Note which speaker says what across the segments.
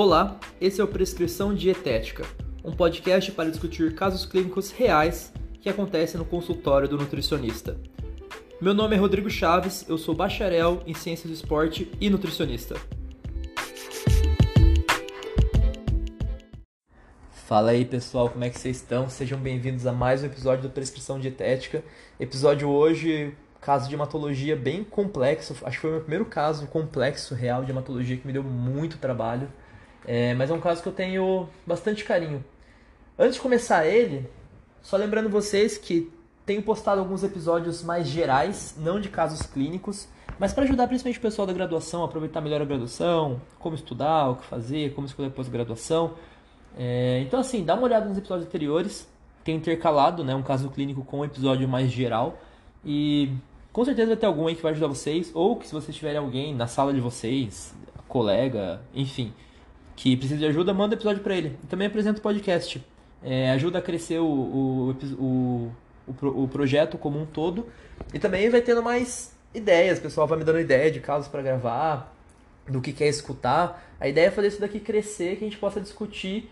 Speaker 1: Olá, esse é o Prescrição Dietética, um podcast para discutir casos clínicos reais que acontecem no consultório do nutricionista. Meu nome é Rodrigo Chaves, eu sou bacharel em Ciências do Esporte e nutricionista. Fala aí pessoal, como é que vocês estão? Sejam bem-vindos a mais um episódio do Prescrição Dietética. Episódio hoje, caso de hematologia bem complexo, acho que foi o meu primeiro caso complexo real de hematologia que me deu muito trabalho, é, mas é um caso que eu tenho bastante carinho. Antes de começar ele, só lembrando vocês que tenho postado alguns episódios mais gerais, não de casos clínicos, mas para ajudar principalmente o pessoal da graduação a aproveitar melhor a graduação, como estudar, o que fazer, como escolher pós-graduação. É, então, assim, dá uma olhada nos episódios anteriores, tem intercalado né, um caso clínico com um episódio mais geral. E com certeza vai ter algum aí que vai ajudar vocês, ou que se vocês tiverem alguém na sala de vocês, colega, enfim, que precisa de ajuda, manda episódio para ele. também apresenta o podcast. É, ajuda a crescer o, o, o, o, o projeto como um todo. E também vai tendo mais ideias, o pessoal vai me dando ideia de casos para gravar, do que quer escutar. A ideia é fazer isso daqui crescer, que a gente possa discutir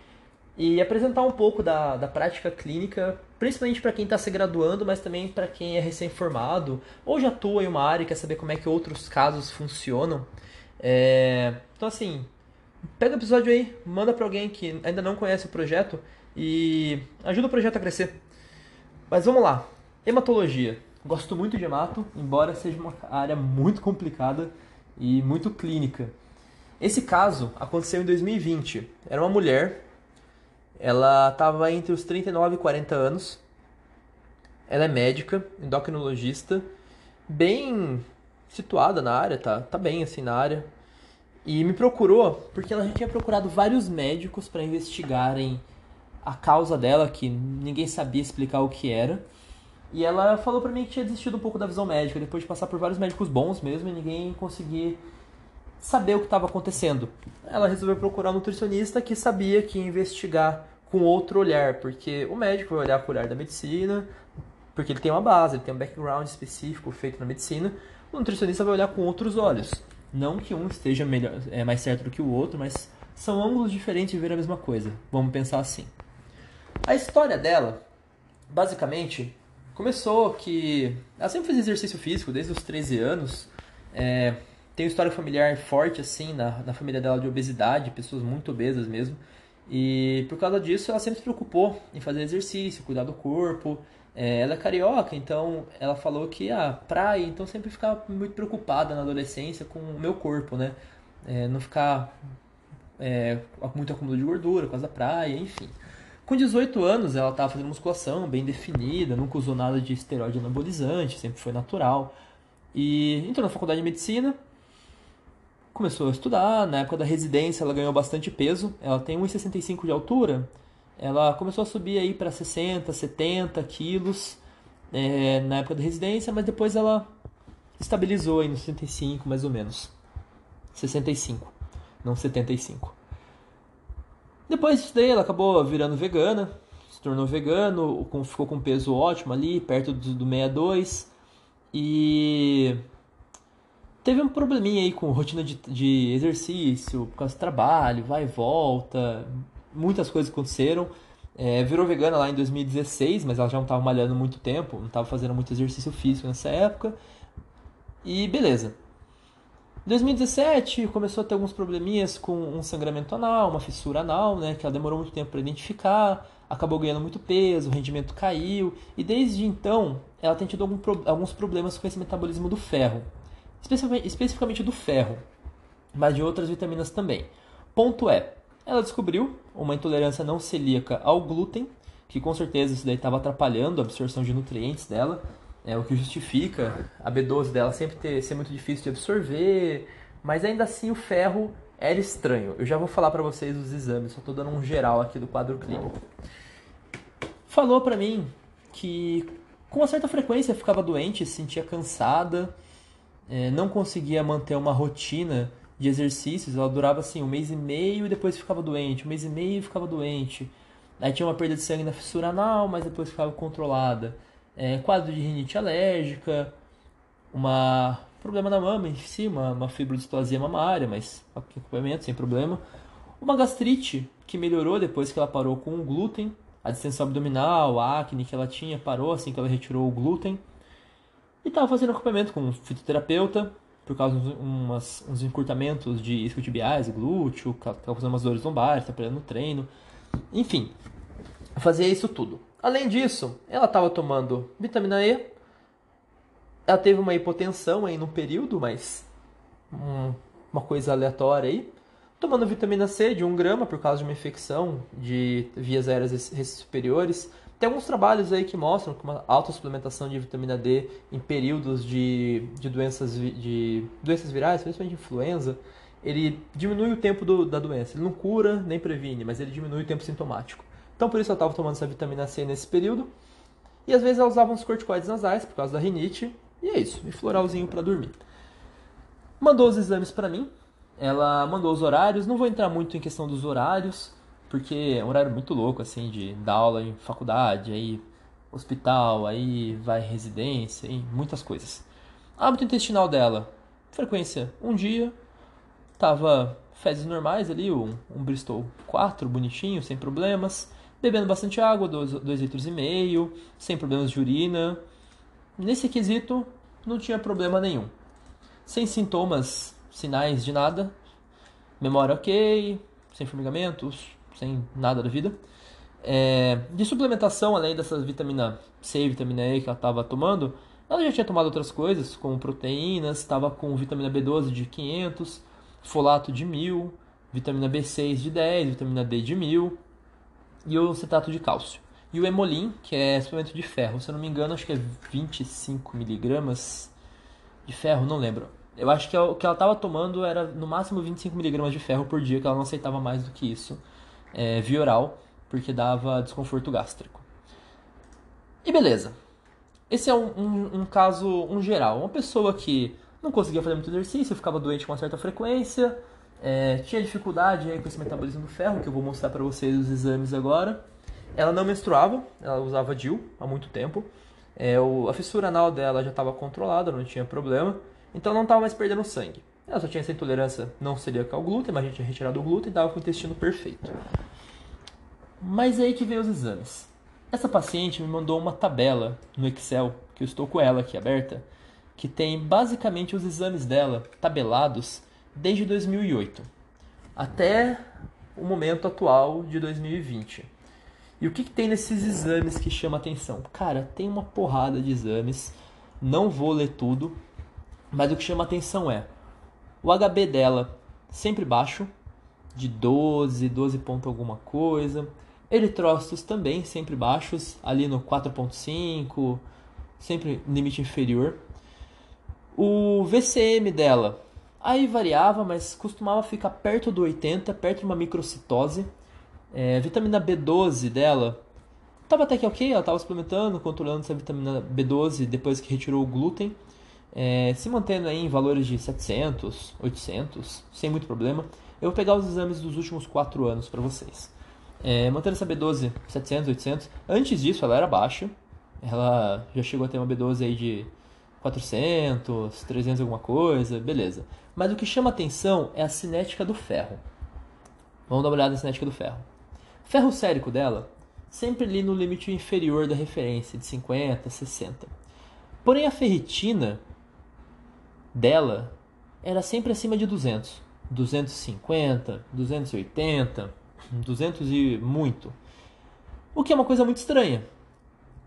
Speaker 1: e apresentar um pouco da, da prática clínica, principalmente para quem está se graduando, mas também para quem é recém-formado ou já atua em uma área e quer saber como é que outros casos funcionam. É... Então, assim, pega o episódio aí, manda para alguém que ainda não conhece o projeto e ajuda o projeto a crescer. Mas vamos lá. Hematologia. Gosto muito de hemato, embora seja uma área muito complicada e muito clínica. Esse caso aconteceu em 2020. Era uma mulher ela estava entre os 39 e 40 anos. Ela é médica, endocrinologista, bem situada na área, tá, tá bem assim na área. E me procurou porque ela já tinha procurado vários médicos para investigarem a causa dela, que ninguém sabia explicar o que era. E ela falou para mim que tinha desistido um pouco da visão médica, depois de passar por vários médicos bons mesmo, e ninguém conseguia saber o que estava acontecendo. Ela resolveu procurar um nutricionista que sabia que ia investigar com outro olhar, porque o médico vai olhar com o olhar da medicina, porque ele tem uma base, ele tem um background específico feito na medicina. O nutricionista vai olhar com outros olhos. Não que um esteja melhor, é mais certo do que o outro, mas são ângulos diferentes de ver a mesma coisa. Vamos pensar assim. A história dela, basicamente, começou que ela sempre fez exercício físico desde os 13 anos. É, tem história familiar forte, assim, na, na família dela de obesidade, pessoas muito obesas mesmo. E por causa disso, ela sempre se preocupou em fazer exercício, cuidar do corpo. É, ela é carioca, então ela falou que a ah, praia, então sempre ficava muito preocupada na adolescência com o meu corpo, né? É, não ficar é, muito acúmulo de gordura por da praia, enfim. Com 18 anos, ela estava fazendo musculação bem definida, nunca usou nada de esteroide anabolizante, sempre foi natural. E entrou na faculdade de medicina, começou a estudar, na época da residência ela ganhou bastante peso, ela tem 1,65 de altura, ela começou a subir aí para 60, 70 quilos é, na época da residência, mas depois ela estabilizou aí nos 65 mais ou menos, 65, não 75. Depois disso daí ela acabou virando vegana, se tornou vegano, ficou com peso ótimo ali, perto do, do 62, e Teve um probleminha aí com rotina de, de exercício, por causa do trabalho, vai e volta, muitas coisas aconteceram. É, virou vegana lá em 2016, mas ela já não estava malhando muito tempo, não estava fazendo muito exercício físico nessa época. E beleza. Em 2017 começou a ter alguns probleminhas com um sangramento anal, uma fissura anal, né, que ela demorou muito tempo para identificar, acabou ganhando muito peso, o rendimento caiu, e desde então ela tem tido algum, alguns problemas com esse metabolismo do ferro especificamente do ferro, mas de outras vitaminas também. Ponto é, ela descobriu uma intolerância não celíaca ao glúten, que com certeza isso daí estava atrapalhando a absorção de nutrientes dela, é o que justifica a B12 dela sempre ter, ser muito difícil de absorver, mas ainda assim o ferro era estranho. Eu já vou falar para vocês os exames, só estou dando um geral aqui do quadro clínico. Falou para mim que com uma certa frequência ficava doente, se sentia cansada, é, não conseguia manter uma rotina de exercícios, ela durava assim um mês e meio e depois ficava doente, um mês e meio e ficava doente. Aí tinha uma perda de sangue na fissura anal, mas depois ficava controlada. É, quadro de rinite alérgica, uma problema na mama em cima, uma, uma fibrodisplasia mamária, mas acompanhamento sem problema. Uma gastrite que melhorou depois que ela parou com o glúten, a distensão abdominal, a acne que ela tinha parou assim que ela retirou o glúten. E estava fazendo acompanhamento com um fitoterapeuta, por causa de umas, uns encurtamentos de isquiotibiais, glúteo, estava fazendo umas dores lombares, estava no treino. Enfim, fazia isso tudo. Além disso, ela estava tomando vitamina E. Ela teve uma hipotensão aí no período, mas um, uma coisa aleatória aí. Tomando vitamina C de 1 grama por causa de uma infecção de vias aéreas superiores. Tem alguns trabalhos aí que mostram que uma alta suplementação de vitamina D em períodos de, de, doenças, de doenças virais, principalmente influenza, ele diminui o tempo do, da doença. Ele não cura nem previne, mas ele diminui o tempo sintomático. Então por isso ela estava tomando essa vitamina C nesse período. E às vezes ela usava uns corticoides nasais por causa da rinite. E é isso, e floralzinho para dormir. Mandou os exames para mim. Ela mandou os horários. Não vou entrar muito em questão dos horários, porque é um horário muito louco, assim, de dar aula em faculdade, aí hospital, aí vai residência, e muitas coisas. Hábito intestinal dela, frequência um dia, tava fezes normais ali, um, um Bristol 4, bonitinho, sem problemas, bebendo bastante água, 2 litros e meio, sem problemas de urina. Nesse quesito, não tinha problema nenhum. Sem sintomas, sinais de nada, memória ok, sem formigamentos, sem nada da vida. É, de suplementação, além dessas vitamina C e vitamina E que ela estava tomando, ela já tinha tomado outras coisas, como proteínas, estava com vitamina B12 de 500, folato de 1000, vitamina B6 de 10, vitamina D de 1000 e o cetato de cálcio. E o Hemolin, que é suplemento de ferro, se eu não me engano, acho que é 25 miligramas de ferro, não lembro. Eu acho que é o que ela estava tomando era no máximo 25 miligramas de ferro por dia, que ela não aceitava mais do que isso é, via oral, porque dava desconforto gástrico. E beleza. Esse é um, um, um, caso um geral. Uma pessoa que não conseguia fazer muito exercício, ficava doente com uma certa frequência, é, tinha dificuldade aí com esse metabolismo do ferro, que eu vou mostrar para vocês os exames agora. Ela não menstruava, ela usava DIL há muito tempo. É, o, a fissura anal dela já estava controlada, não tinha problema, então não estava mais perdendo sangue. Ela só tinha essa intolerância não celíaca ao glúten, mas a gente tinha retirado o glúten e estava com o intestino perfeito. Mas aí que vem os exames. Essa paciente me mandou uma tabela no Excel, que eu estou com ela aqui aberta, que tem basicamente os exames dela tabelados desde 2008 até o momento atual de 2020. E o que, que tem nesses exames que chama atenção? Cara, tem uma porrada de exames, não vou ler tudo, mas o que chama atenção é o HB dela sempre baixo, de 12, 12 ponto alguma coisa. Eritrócitos também sempre baixos, ali no 4.5, sempre limite inferior. O VCM dela, aí variava, mas costumava ficar perto do 80, perto de uma microcitose. É, vitamina B12 dela, estava até que ok, ela estava suplementando, controlando essa vitamina B12 depois que retirou o glúten é, se mantendo aí em valores de 700, 800, sem muito problema. Eu vou pegar os exames dos últimos 4 anos para vocês. É, mantendo essa B12 700, 800. Antes disso, ela era baixa. Ela já chegou a ter uma B12 aí de 400, 300 alguma coisa, beleza. Mas o que chama atenção é a cinética do ferro. Vamos dar uma olhada na cinética do ferro. Ferro sérico dela, sempre ali no limite inferior da referência, de 50, 60. Porém, a ferritina dela era sempre acima de 200. 250, 280, 200 e muito. O que é uma coisa muito estranha.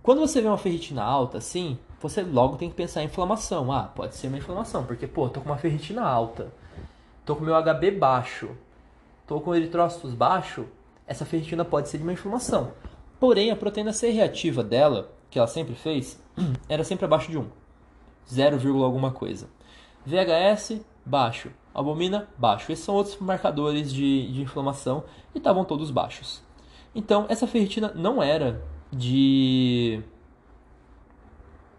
Speaker 1: Quando você vê uma ferritina alta assim, você logo tem que pensar em inflamação. Ah, pode ser uma inflamação, porque pô, tô com uma ferritina alta. Tô com meu HB baixo. Tô com eritrócitos baixo, essa ferritina pode ser de uma inflamação. Porém, a proteína C reativa dela, que ela sempre fez, era sempre abaixo de 1. 0, alguma coisa. VHS baixo, albumina baixo. Esses são outros marcadores de, de inflamação e estavam todos baixos. Então, essa ferritina não era de,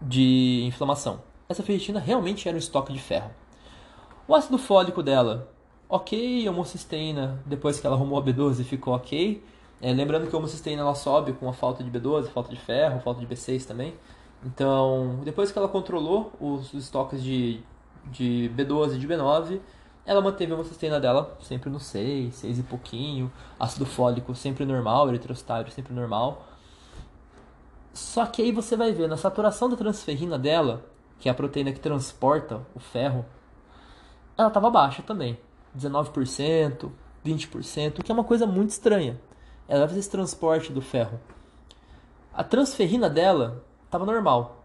Speaker 1: de inflamação. Essa ferritina realmente era um estoque de ferro. O ácido fólico dela, ok. Homocisteína, depois que ela arrumou a B12, ficou ok. É, lembrando que a homocisteína ela sobe com a falta de B12, falta de ferro, falta de B6 também. Então, depois que ela controlou os estoques de, de B12 e de B9, ela manteve a homocistina dela sempre no 6, 6 e pouquinho, ácido fólico sempre normal, eritrocitário sempre normal. Só que aí você vai ver, na saturação da transferrina dela, que é a proteína que transporta o ferro, ela estava baixa também. 19%, 20%, que é uma coisa muito estranha. Ela vai fazer esse transporte do ferro. A transferrina dela estava normal.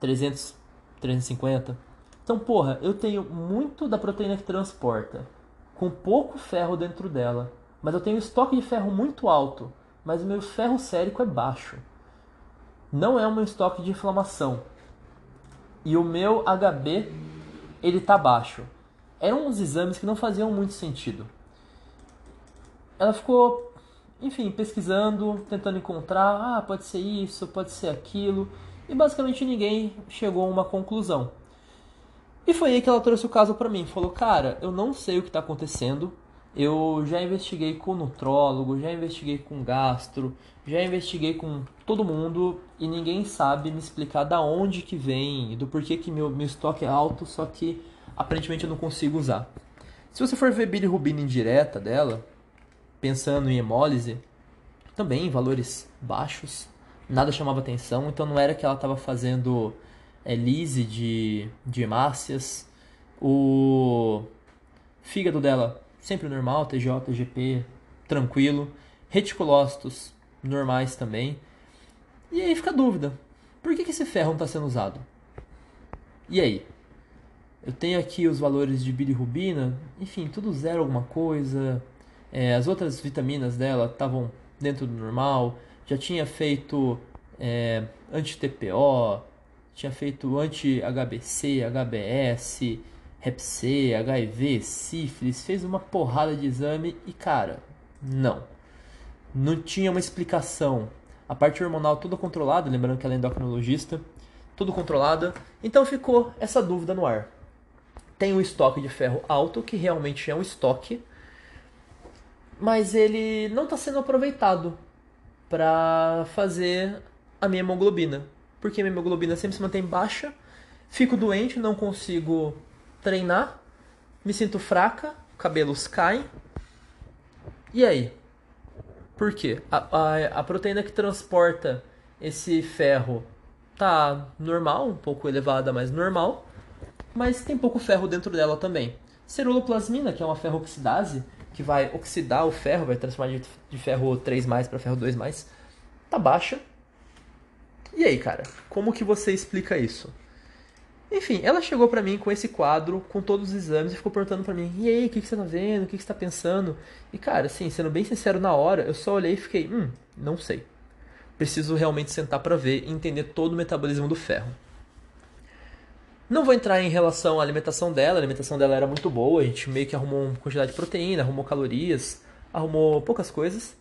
Speaker 1: 300, 350. Então, porra, eu tenho muito da proteína que transporta, com pouco ferro dentro dela, mas eu tenho estoque de ferro muito alto, mas o meu ferro sérico é baixo. Não é um estoque de inflamação. E o meu HB, ele tá baixo. Eram uns exames que não faziam muito sentido. Ela ficou, enfim, pesquisando, tentando encontrar, ah, pode ser isso, pode ser aquilo, e basicamente ninguém chegou a uma conclusão. E foi aí que ela trouxe o caso para mim. Falou, cara, eu não sei o que está acontecendo. Eu já investiguei com nutrólogo, já investiguei com gastro, já investiguei com todo mundo e ninguém sabe me explicar da onde que vem, do porquê que meu, meu estoque é alto, só que aparentemente eu não consigo usar. Se você for ver bilirrubina indireta dela, pensando em hemólise, também valores baixos, nada chamava atenção, então não era que ela estava fazendo é, lise de, de hemácias. O fígado dela sempre normal, TJ, TGP, tranquilo. Reticulócitos normais também. E aí fica a dúvida: por que, que esse ferro não está sendo usado? E aí? Eu tenho aqui os valores de bilirrubina, enfim, tudo zero alguma coisa. É, as outras vitaminas dela estavam dentro do normal. Já tinha feito é, anti-TPO, tinha feito anti-HBC, HBS, Hep C, HIV, sífilis, fez uma porrada de exame e cara, não. Não tinha uma explicação. A parte hormonal toda controlada, lembrando que ela é endocrinologista, tudo controlada. Então ficou essa dúvida no ar. Tem um estoque de ferro alto, que realmente é um estoque, mas ele não está sendo aproveitado para fazer a minha hemoglobina porque minha hemoglobina sempre se mantém baixa, fico doente, não consigo treinar, me sinto fraca, cabelos caem. E aí? Por quê? A, a, a proteína que transporta esse ferro tá normal, um pouco elevada, mas normal, mas tem pouco ferro dentro dela também. Ceruloplasmina, que é uma ferrooxidase, que vai oxidar o ferro, vai transformar de, de ferro 3 para ferro 2 tá baixa. E aí, cara, como que você explica isso? Enfim, ela chegou para mim com esse quadro, com todos os exames, e ficou perguntando para mim: e aí, o que, que você tá vendo? O que, que você tá pensando? E cara, assim, sendo bem sincero na hora, eu só olhei e fiquei: hum, não sei. Preciso realmente sentar para ver e entender todo o metabolismo do ferro. Não vou entrar em relação à alimentação dela, a alimentação dela era muito boa, a gente meio que arrumou uma quantidade de proteína, arrumou calorias, arrumou poucas coisas.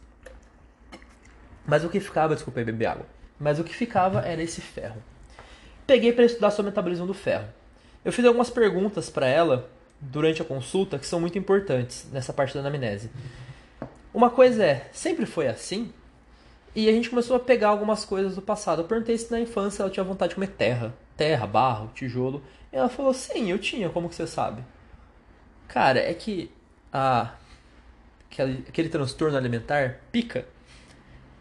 Speaker 1: Mas o que ficava, desculpa aí, beber água mas o que ficava era esse ferro. Peguei para estudar sobre o metabolismo do ferro. Eu fiz algumas perguntas para ela durante a consulta que são muito importantes nessa parte da anamnese. Uma coisa é, sempre foi assim? E a gente começou a pegar algumas coisas do passado. Eu perguntei se na infância ela tinha vontade de comer terra, terra, barro, tijolo. E ela falou: "Sim, eu tinha, como que você sabe?" Cara, é que a aquele, aquele transtorno alimentar pica.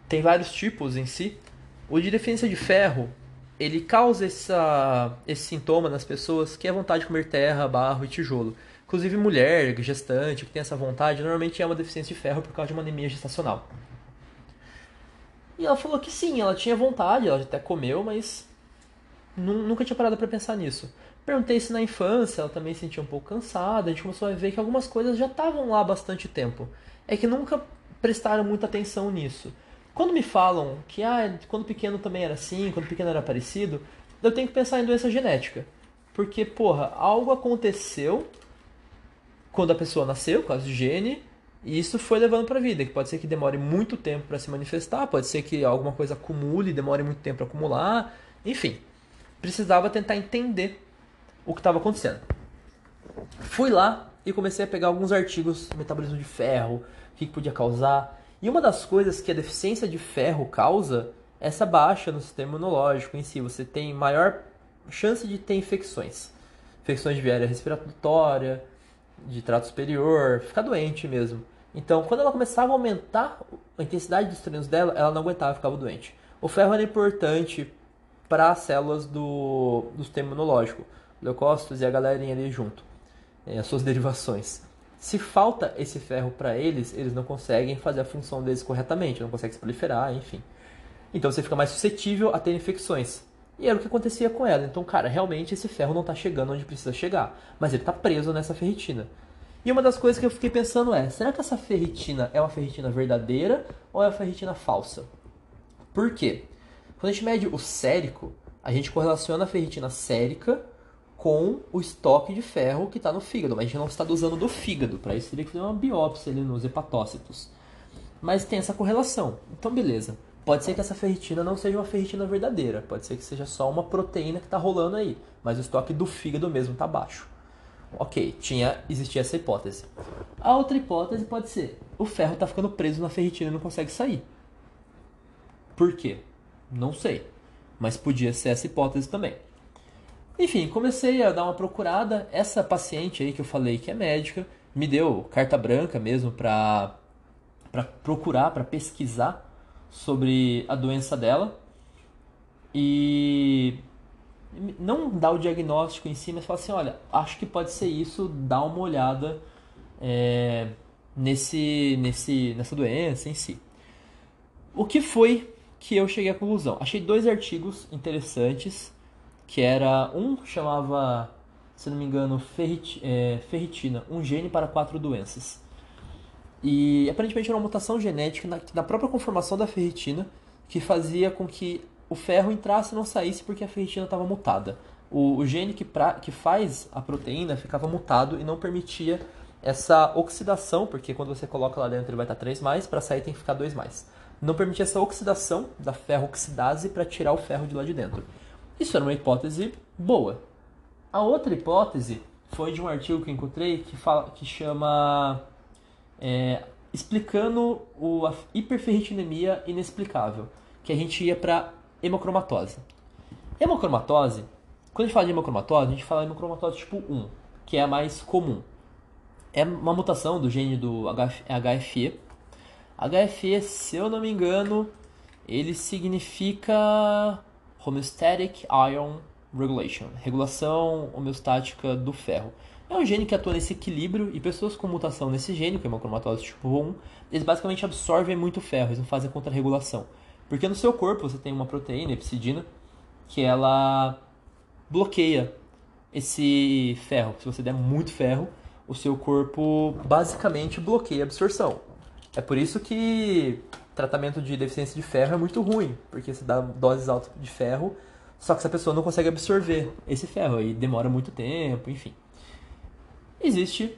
Speaker 1: Tem vários tipos em si. O de deficiência de ferro, ele causa essa, esse sintoma nas pessoas que é a vontade de comer terra, barro e tijolo. Inclusive mulher, gestante, que tem essa vontade, normalmente é uma deficiência de ferro por causa de uma anemia gestacional. E ela falou que sim, ela tinha vontade, ela até comeu, mas nunca tinha parado para pensar nisso. Perguntei se na infância ela também se sentia um pouco cansada, a gente começou a ver que algumas coisas já estavam lá há bastante tempo. É que nunca prestaram muita atenção nisso. Quando me falam que ah, quando pequeno também era assim, quando pequeno era parecido, eu tenho que pensar em doença genética. Porque, porra, algo aconteceu quando a pessoa nasceu, causa de gene, e isso foi levando para a vida, que pode ser que demore muito tempo para se manifestar, pode ser que alguma coisa acumule, demore muito tempo para acumular, enfim. Precisava tentar entender o que estava acontecendo. Fui lá e comecei a pegar alguns artigos, metabolismo de ferro, o que podia causar, e uma das coisas que a deficiência de ferro causa é essa baixa no sistema imunológico em si. Você tem maior chance de ter infecções. Infecções de via respiratória, de trato superior, ficar doente mesmo. Então, quando ela começava a aumentar a intensidade dos treinos dela, ela não aguentava, ficava doente. O ferro era importante para as células do, do sistema imunológico, leucócitos e a galerinha ali junto, é, as suas derivações. Se falta esse ferro para eles, eles não conseguem fazer a função deles corretamente, não conseguem se proliferar, enfim. Então você fica mais suscetível a ter infecções. E era o que acontecia com ela. Então, cara, realmente esse ferro não está chegando onde precisa chegar, mas ele está preso nessa ferritina. E uma das coisas que eu fiquei pensando é: será que essa ferritina é uma ferritina verdadeira ou é uma ferritina falsa? Por quê? Quando a gente mede o sérico, a gente correlaciona a ferritina sérica com o estoque de ferro que está no fígado, mas a gente não está dosando do fígado, para isso teria que fazer uma biópsia ali nos hepatócitos. Mas tem essa correlação. Então, beleza. Pode ser que essa ferritina não seja uma ferritina verdadeira, pode ser que seja só uma proteína que está rolando aí, mas o estoque do fígado mesmo está baixo. Ok, tinha, existia essa hipótese. A outra hipótese pode ser: o ferro está ficando preso na ferritina e não consegue sair. Por quê? Não sei. Mas podia ser essa hipótese também. Enfim, comecei a dar uma procurada. Essa paciente aí que eu falei que é médica me deu carta branca mesmo para procurar, para pesquisar sobre a doença dela. E não dá o diagnóstico em si, mas fala assim, olha, acho que pode ser isso, dá uma olhada é, nesse, nesse, nessa doença em si. O que foi que eu cheguei à conclusão? Achei dois artigos interessantes, que era um chamava, se não me engano, ferrit, é, ferritina, um gene para quatro doenças. E aparentemente era uma mutação genética na, na própria conformação da ferritina que fazia com que o ferro entrasse e não saísse porque a ferritina estava mutada. O, o gene que, pra, que faz a proteína ficava mutado e não permitia essa oxidação, porque quando você coloca lá dentro ele vai estar 3 mais, para sair tem que ficar 2 mais. Não permitia essa oxidação da ferroxidase para tirar o ferro de lá de dentro. Isso era uma hipótese boa. A outra hipótese foi de um artigo que encontrei que, fala, que chama é, explicando o, a hiperferritinemia inexplicável, que a gente ia para hemocromatose. Hemocromatose, quando a gente fala de hemocromatose, a gente fala de hemocromatose tipo 1, que é a mais comum. É uma mutação do gene do HFE. HFE, se eu não me engano, ele significa Homeostatic Ion Regulation, regulação homeostática do ferro. É um gene que atua nesse equilíbrio e pessoas com mutação nesse gene, que é uma cromatose tipo 1, eles basicamente absorvem muito ferro, eles não fazem contra-regulação. Porque no seu corpo você tem uma proteína, epsidina, que ela bloqueia esse ferro. Se você der muito ferro, o seu corpo basicamente bloqueia a absorção. É por isso que tratamento de deficiência de ferro é muito ruim, porque você dá doses altas de ferro, só que essa pessoa não consegue absorver esse ferro e demora muito tempo, enfim. Existe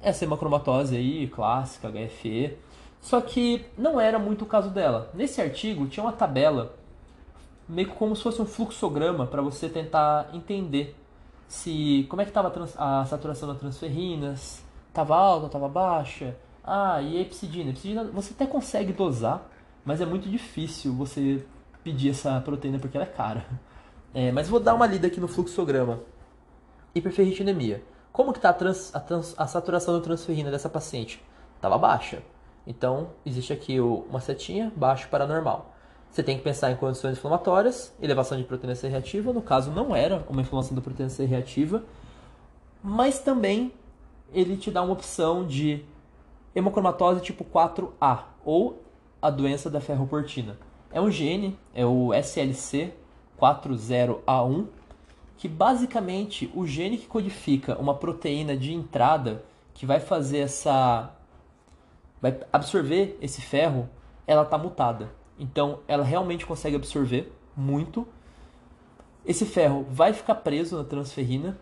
Speaker 1: essa hemocromatose aí, clássica, HFE, só que não era muito o caso dela. Nesse artigo tinha uma tabela, meio como se fosse um fluxograma para você tentar entender se como é que estava a saturação das transferrinas, estava alta, estava baixa. Ah, e epsidina? Epsidina você até consegue dosar, mas é muito difícil você pedir essa proteína porque ela é cara. É, mas vou dar uma lida aqui no fluxograma. Hiperferritinemia. Como que está a, a, a saturação da transferrina dessa paciente? Estava baixa. Então, existe aqui uma setinha, baixo para normal. Você tem que pensar em condições inflamatórias, elevação de proteína C reativa, no caso não era uma inflamação da proteína C reativa, mas também ele te dá uma opção de hemocromatose tipo 4A, ou a doença da ferroportina. É um gene, é o SLC 40A1, que basicamente o gene que codifica uma proteína de entrada que vai fazer essa vai absorver esse ferro, ela está mutada. Então, ela realmente consegue absorver muito. Esse ferro vai ficar preso na transferrina,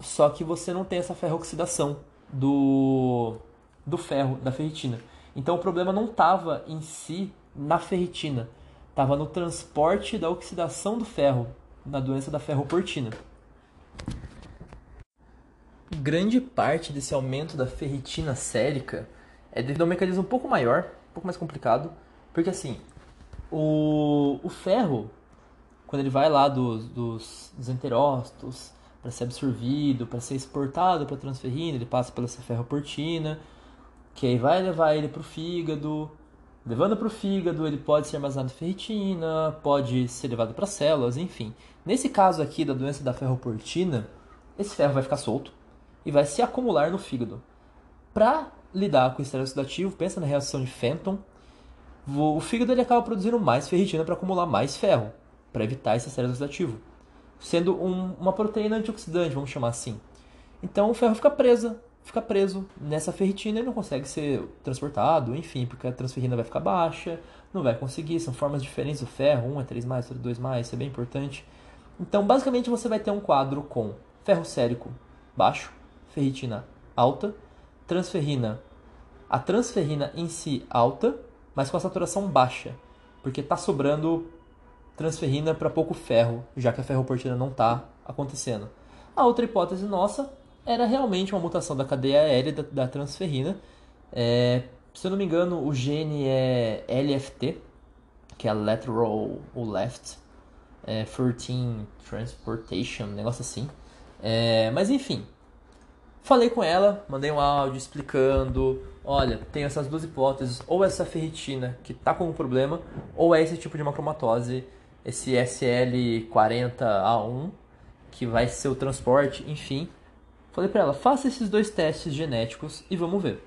Speaker 1: só que você não tem essa ferrooxidação do, do ferro, da ferritina. Então, o problema não estava em si na ferritina, estava no transporte da oxidação do ferro, na doença da ferroportina. Grande parte desse aumento da ferritina sérica é devido a um mecanismo um pouco maior, um pouco mais complicado, porque assim, o, o ferro, quando ele vai lá dos, dos, dos enterócitos para ser absorvido, para ser exportado para transferrina, ele passa pela ferroportina, que aí vai levar ele para o fígado. Levando para o fígado, ele pode ser armazenado em ferritina, pode ser levado para células, enfim. Nesse caso aqui da doença da ferroportina, esse ferro vai ficar solto e vai se acumular no fígado. Para lidar com o estresse oxidativo, pensa na reação de Fenton, o fígado ele acaba produzindo mais ferritina para acumular mais ferro, para evitar esse estresse oxidativo sendo um, uma proteína antioxidante, vamos chamar assim. Então o ferro fica preso, fica preso nessa ferritina e não consegue ser transportado, enfim, porque a transferrina vai ficar baixa, não vai conseguir, são formas diferentes do ferro, 1 é 3 mais, outro 2 mais, isso é bem importante. Então, basicamente você vai ter um quadro com ferro sérico baixo, ferritina alta, transferrina, a transferrina em si alta, mas com a saturação baixa, porque está sobrando transferrina para pouco ferro, já que a ferroportina não está acontecendo. A outra hipótese nossa era realmente uma mutação da cadeia aérea da, da transferrina. É, se eu não me engano, o gene é LFT, que é lateral ou left, é, 13 transportation, um negócio assim. É, mas enfim, falei com ela, mandei um áudio explicando, olha, tem essas duas hipóteses, ou essa ferritina que está com um problema, ou é esse tipo de macromatose esse SL40A1, que vai ser o transporte, enfim. Falei para ela, faça esses dois testes genéticos e vamos ver.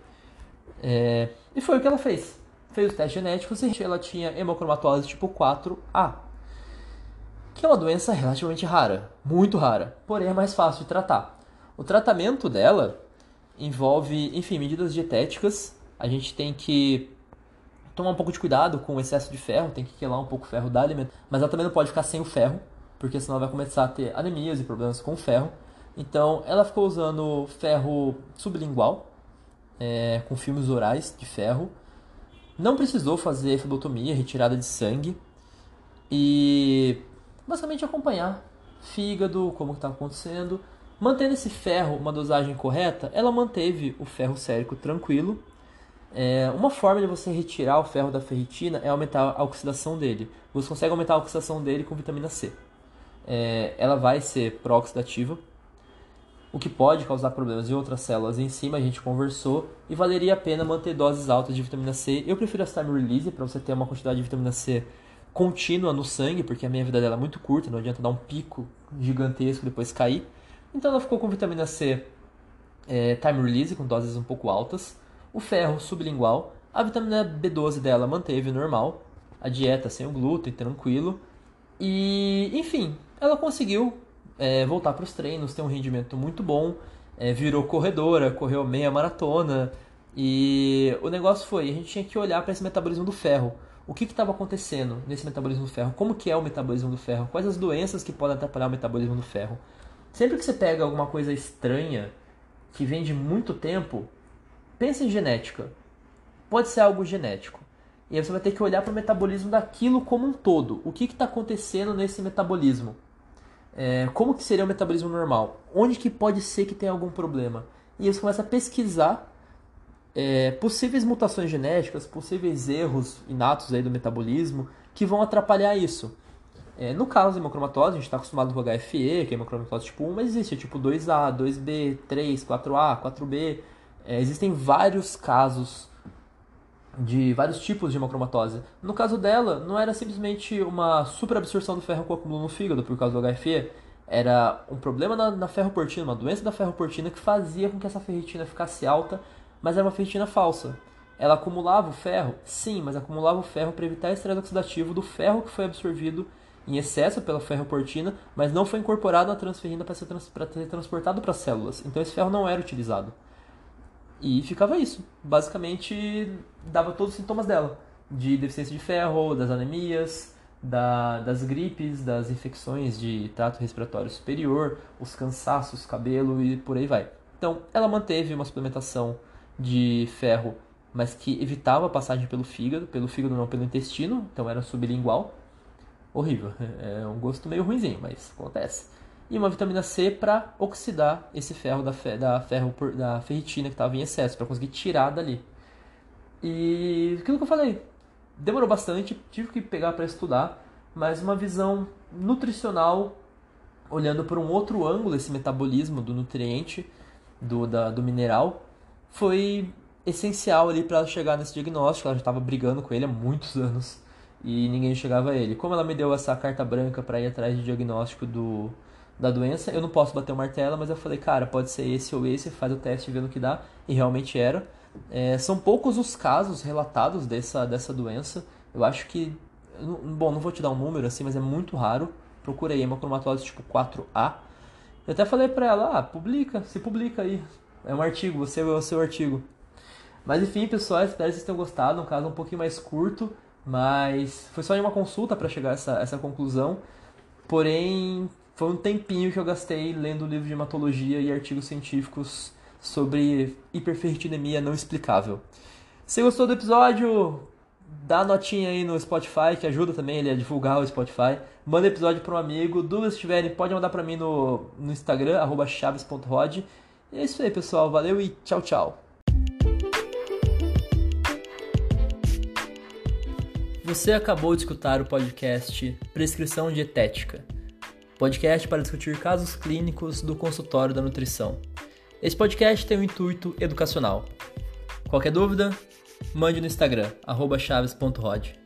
Speaker 1: É, e foi o que ela fez. Fez os testes genéticos e ela tinha hemocromatose tipo 4A, que é uma doença relativamente rara, muito rara, porém é mais fácil de tratar. O tratamento dela envolve, enfim, medidas dietéticas. A gente tem que tomar um pouco de cuidado com o excesso de ferro, tem que quelar um pouco o ferro da alimentação, mas ela também não pode ficar sem o ferro, porque senão vai começar a ter anemias e problemas com o ferro. Então ela ficou usando ferro sublingual, é, com filmes orais de ferro. Não precisou fazer fluotomia, retirada de sangue. E basicamente acompanhar fígado, como está acontecendo. Mantendo esse ferro uma dosagem correta, ela manteve o ferro sérico tranquilo é, uma forma de você retirar o ferro da ferritina é aumentar a oxidação dele. Você consegue aumentar a oxidação dele com vitamina C. É, ela vai ser pró-oxidativa, o que pode causar problemas em outras células em cima, a gente conversou, e valeria a pena manter doses altas de vitamina C. Eu prefiro a time release para você ter uma quantidade de vitamina C contínua no sangue, porque a minha vida dela é muito curta, não adianta dar um pico gigantesco e depois cair. Então ela ficou com vitamina C é, time release, com doses um pouco altas o ferro sublingual, a vitamina B12 dela manteve normal, a dieta sem o glúten, tranquilo. E, enfim, ela conseguiu é, voltar para os treinos, ter um rendimento muito bom, é, virou corredora, correu meia maratona. E o negócio foi, a gente tinha que olhar para esse metabolismo do ferro. O que estava acontecendo nesse metabolismo do ferro? Como que é o metabolismo do ferro? Quais as doenças que podem atrapalhar o metabolismo do ferro? Sempre que você pega alguma coisa estranha que vem de muito tempo, Pensa em genética. Pode ser algo genético. E aí você vai ter que olhar para o metabolismo daquilo como um todo. O que está acontecendo nesse metabolismo? É, como que seria o metabolismo normal? Onde que pode ser que tenha algum problema? E aí você começa a pesquisar é, possíveis mutações genéticas, possíveis erros inatos aí do metabolismo que vão atrapalhar isso. É, no caso da hemocromatose, a gente está acostumado com HFE, que é hemocromatose tipo 1, mas existe tipo 2A, 2B, 3, 4A, 4B, é, existem vários casos de vários tipos de hemocromatose. No caso dela, não era simplesmente uma superabsorção do ferro com acúmulo no fígado por causa do HFE, era um problema na, na ferroportina, uma doença da ferroportina que fazia com que essa ferritina ficasse alta, mas era uma ferritina falsa. Ela acumulava o ferro? Sim, mas acumulava o ferro para evitar estresse oxidativo do ferro que foi absorvido em excesso pela ferroportina, mas não foi incorporado na transferrina para ser, trans, ser transportado para as células. Então esse ferro não era utilizado. E ficava isso. Basicamente, dava todos os sintomas dela: de deficiência de ferro, das anemias, da, das gripes, das infecções de trato respiratório superior, os cansaços, cabelo e por aí vai. Então, ela manteve uma suplementação de ferro, mas que evitava a passagem pelo fígado, pelo fígado não pelo intestino, então era sublingual. Horrível, é um gosto meio ruimzinho, mas acontece e uma vitamina C para oxidar esse ferro da, fe, da, ferro, da ferritina que estava em excesso, para conseguir tirar dali. E aquilo que eu falei, demorou bastante, tive que pegar para estudar, mas uma visão nutricional olhando por um outro ângulo esse metabolismo do nutriente, do, da, do mineral, foi essencial ali para chegar nesse diagnóstico. Ela já estava brigando com ele há muitos anos e ninguém chegava a ele. Como ela me deu essa carta branca para ir atrás de diagnóstico do, da doença, eu não posso bater o martelo, mas eu falei, cara, pode ser esse ou esse, faz o teste vê no que dá. E realmente era. É, são poucos os casos relatados dessa, dessa doença. Eu acho que. Bom, não vou te dar um número assim, mas é muito raro. Procura aí, hemocromatose tipo 4A. Eu até falei pra ela, ah, publica, se publica aí. É um artigo, você é o seu artigo. Mas enfim, pessoal, espero que vocês tenham gostado. Um caso um pouquinho mais curto, mas foi só uma consulta para chegar a essa, essa conclusão. Porém, foi um tempinho que eu gastei lendo livro de hematologia e artigos científicos sobre hiperferritinemia não explicável. Se gostou do episódio, dá notinha aí no Spotify, que ajuda também ele a divulgar o Spotify. Manda episódio para um amigo. Dúvidas tiverem, pode mandar para mim no, no Instagram, chaves.rod. E é isso aí, pessoal. Valeu e tchau, tchau. Você acabou de escutar o podcast Prescrição Dietética podcast para discutir casos clínicos do consultório da nutrição. Esse podcast tem um intuito educacional. Qualquer dúvida, mande no Instagram, chaves.rod.